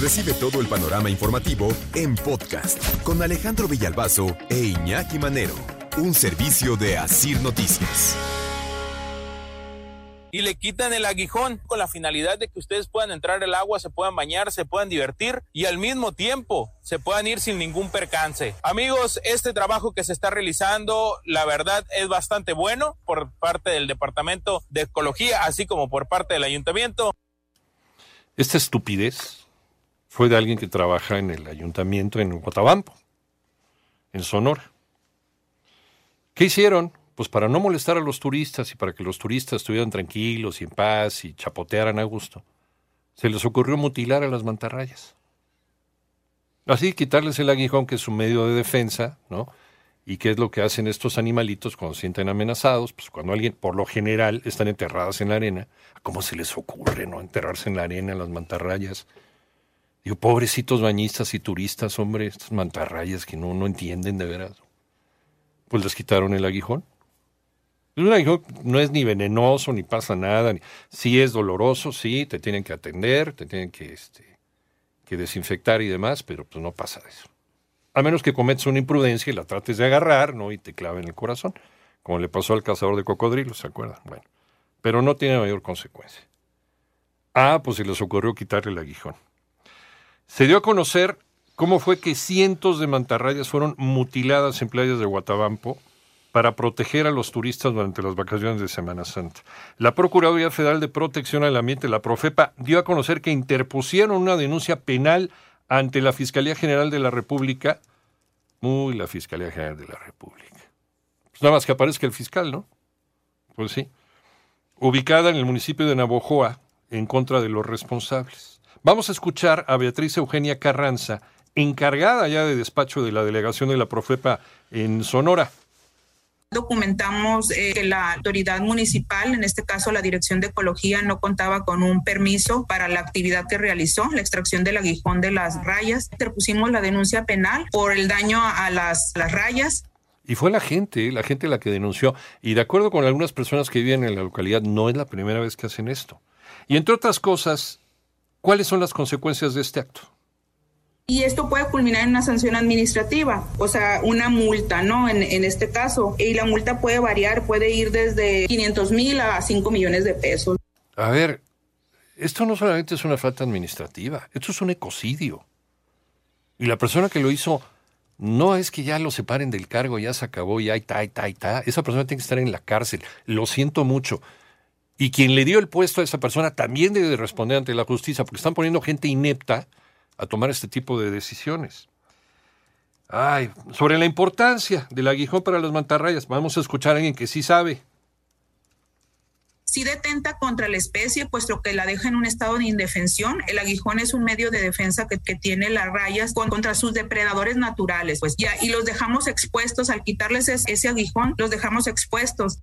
Recibe todo el panorama informativo en podcast con Alejandro Villalbazo e Iñaki Manero, un servicio de Asir Noticias. Y le quitan el aguijón con la finalidad de que ustedes puedan entrar al agua, se puedan bañar, se puedan divertir y al mismo tiempo se puedan ir sin ningún percance. Amigos, este trabajo que se está realizando, la verdad es bastante bueno por parte del Departamento de Ecología, así como por parte del Ayuntamiento. Esta estupidez fue de alguien que trabaja en el ayuntamiento en Guatabampo, en Sonora. ¿Qué hicieron? Pues para no molestar a los turistas y para que los turistas estuvieran tranquilos y en paz y chapotearan a gusto, se les ocurrió mutilar a las mantarrayas. Así, quitarles el aguijón, que es un medio de defensa, ¿no? ¿Y qué es lo que hacen estos animalitos cuando se sienten amenazados? Pues cuando alguien, por lo general, están enterradas en la arena. ¿Cómo se les ocurre, no? Enterrarse en la arena, en las mantarrayas. Digo, pobrecitos bañistas y turistas, hombre, estas mantarrayas que no, no entienden de veras. Pues les quitaron el aguijón. Un aguijón no es ni venenoso, ni pasa nada. Ni... Sí es doloroso, sí, te tienen que atender, te tienen que, este, que desinfectar y demás, pero pues no pasa eso a menos que cometas una imprudencia y la trates de agarrar, ¿no? Y te clave en el corazón, como le pasó al cazador de cocodrilos, ¿se acuerdan? Bueno, pero no tiene mayor consecuencia. Ah, pues se les ocurrió quitarle el aguijón. Se dio a conocer cómo fue que cientos de mantarrayas fueron mutiladas en playas de Guatabampo para proteger a los turistas durante las vacaciones de Semana Santa. La Procuraduría Federal de Protección al Ambiente, la Profepa, dio a conocer que interpusieron una denuncia penal ante la Fiscalía General de la República, muy la Fiscalía General de la República. Pues nada más que aparezca el fiscal, ¿no? Pues sí. Ubicada en el municipio de Navojoa, en contra de los responsables. Vamos a escuchar a Beatriz Eugenia Carranza, encargada ya de despacho de la delegación de la Profepa en Sonora documentamos eh, que la autoridad municipal, en este caso la Dirección de Ecología, no contaba con un permiso para la actividad que realizó, la extracción del aguijón de las rayas. Interpusimos la denuncia penal por el daño a las, las rayas. Y fue la gente, la gente la que denunció. Y de acuerdo con algunas personas que viven en la localidad, no es la primera vez que hacen esto. Y entre otras cosas, ¿cuáles son las consecuencias de este acto? Y esto puede culminar en una sanción administrativa, o sea, una multa, ¿no? En, en este caso. Y la multa puede variar, puede ir desde 500 mil a 5 millones de pesos. A ver, esto no solamente es una falta administrativa, esto es un ecocidio. Y la persona que lo hizo no es que ya lo separen del cargo, ya se acabó, ya está, está, está. Esa persona tiene que estar en la cárcel. Lo siento mucho. Y quien le dio el puesto a esa persona también debe responder ante la justicia, porque están poniendo gente inepta a tomar este tipo de decisiones. Ay, sobre la importancia del aguijón para las mantarrayas, vamos a escuchar a alguien que sí sabe. Sí detenta contra la especie, puesto que la deja en un estado de indefensión. El aguijón es un medio de defensa que, que tiene las rayas contra sus depredadores naturales, pues ya, y los dejamos expuestos, al quitarles ese, ese aguijón, los dejamos expuestos.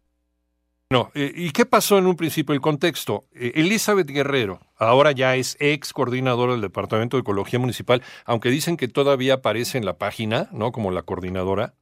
No, eh, ¿y qué pasó en un principio? El contexto. Eh, Elizabeth Guerrero, ahora ya es ex coordinadora del Departamento de Ecología Municipal, aunque dicen que todavía aparece en la página, ¿no? Como la coordinadora,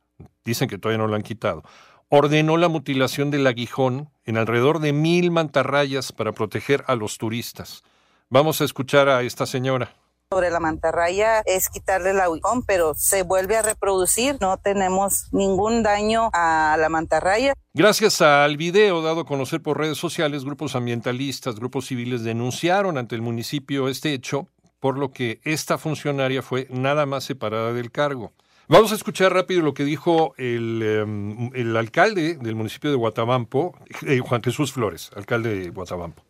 dicen que todavía no la han quitado. Ordenó la mutilación del aguijón en alrededor de mil mantarrayas para proteger a los turistas. Vamos a escuchar a esta señora sobre la mantarraya es quitarle el aguijón, pero se vuelve a reproducir. No tenemos ningún daño a la mantarraya. Gracias al video dado a conocer por redes sociales, grupos ambientalistas, grupos civiles denunciaron ante el municipio este hecho, por lo que esta funcionaria fue nada más separada del cargo. Vamos a escuchar rápido lo que dijo el, em, alcalde del municipio de Guatabampo, eh, Juan Jesús Flores, alcalde de Guatabampo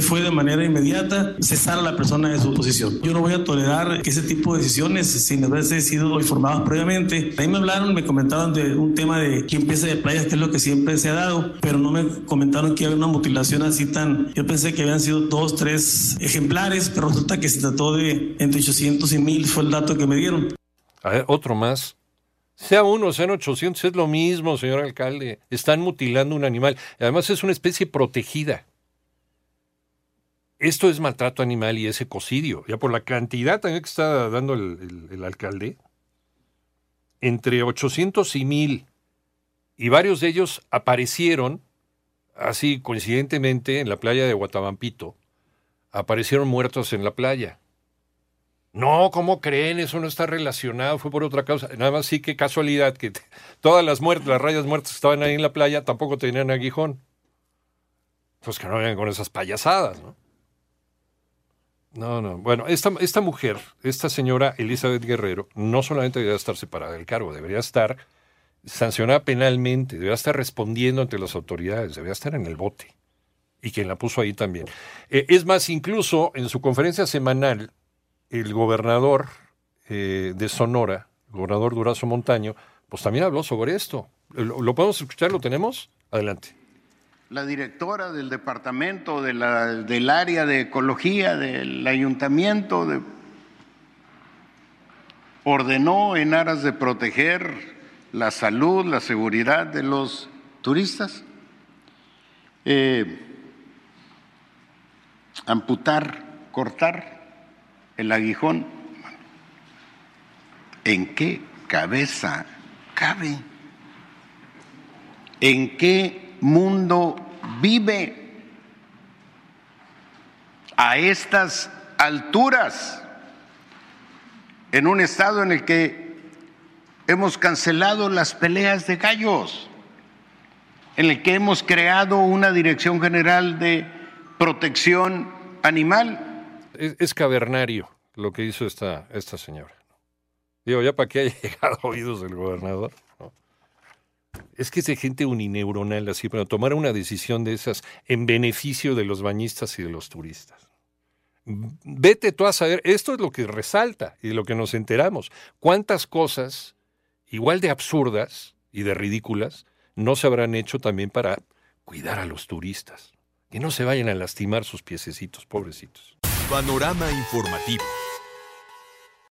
fue de manera inmediata cesar a la persona de su posición. Yo no voy a tolerar ese tipo de decisiones, sin haberse sido informados previamente. Ahí me hablaron, me comentaron de un tema de quién empieza de playas, que es lo que siempre se ha dado, pero no me comentaron que había una mutilación así tan... Yo pensé que habían sido dos, tres ejemplares, pero resulta que se trató de entre 800 y 1000, fue el dato que me dieron. A ver, otro más. Sea uno, sean 800, es lo mismo, señor alcalde. Están mutilando un animal. Además es una especie protegida. Esto es maltrato animal y es ecocidio. Ya por la cantidad también que está dando el, alcalde, entre 800 y 1000, y varios de ellos aparecieron, así coincidentemente, en la playa de Guatabampito, aparecieron muertos en la playa. No, ¿cómo creen? Eso no está relacionado, fue por otra causa. Nada más sí que casualidad que todas las muertes, las rayas muertas que estaban ahí en la playa tampoco tenían aguijón. Pues que no vengan con esas payasadas, ¿no? No, no. Bueno, esta, esta mujer, esta señora Elizabeth Guerrero, no solamente debería estar separada del cargo, debería estar sancionada penalmente, debería estar respondiendo ante las autoridades, debería estar en el bote. Y quien la puso ahí también. Eh, es más, incluso en su conferencia semanal, el gobernador eh, de Sonora, el gobernador Durazo Montaño, pues también habló sobre esto. ¿Lo, podemos escuchar? ¿Lo tenemos? Adelante. La directora del departamento de la, del área de ecología del ayuntamiento de, ordenó en aras de proteger la salud, la seguridad de los turistas, eh, amputar, cortar el aguijón, ¿en qué cabeza cabe? ¿En qué mundo vive? A estas alturas, en un estado en el que hemos cancelado las peleas de gallos, en el que hemos creado una dirección general de protección animal es, cavernario lo que hizo esta, esta señora. Digo, ya para que haya llegado a oídos del gobernador. Es que es gente unineuronal así, pero tomar una decisión de esas en beneficio de los bañistas y de los turistas. Vete tú a saber, esto es lo que resalta y de lo que nos enteramos. ¿Cuántas cosas igual de absurdas y de ridículas no se habrán hecho también para cuidar a los turistas? Que no se vayan a lastimar sus piececitos, pobrecitos. Panorama informativo.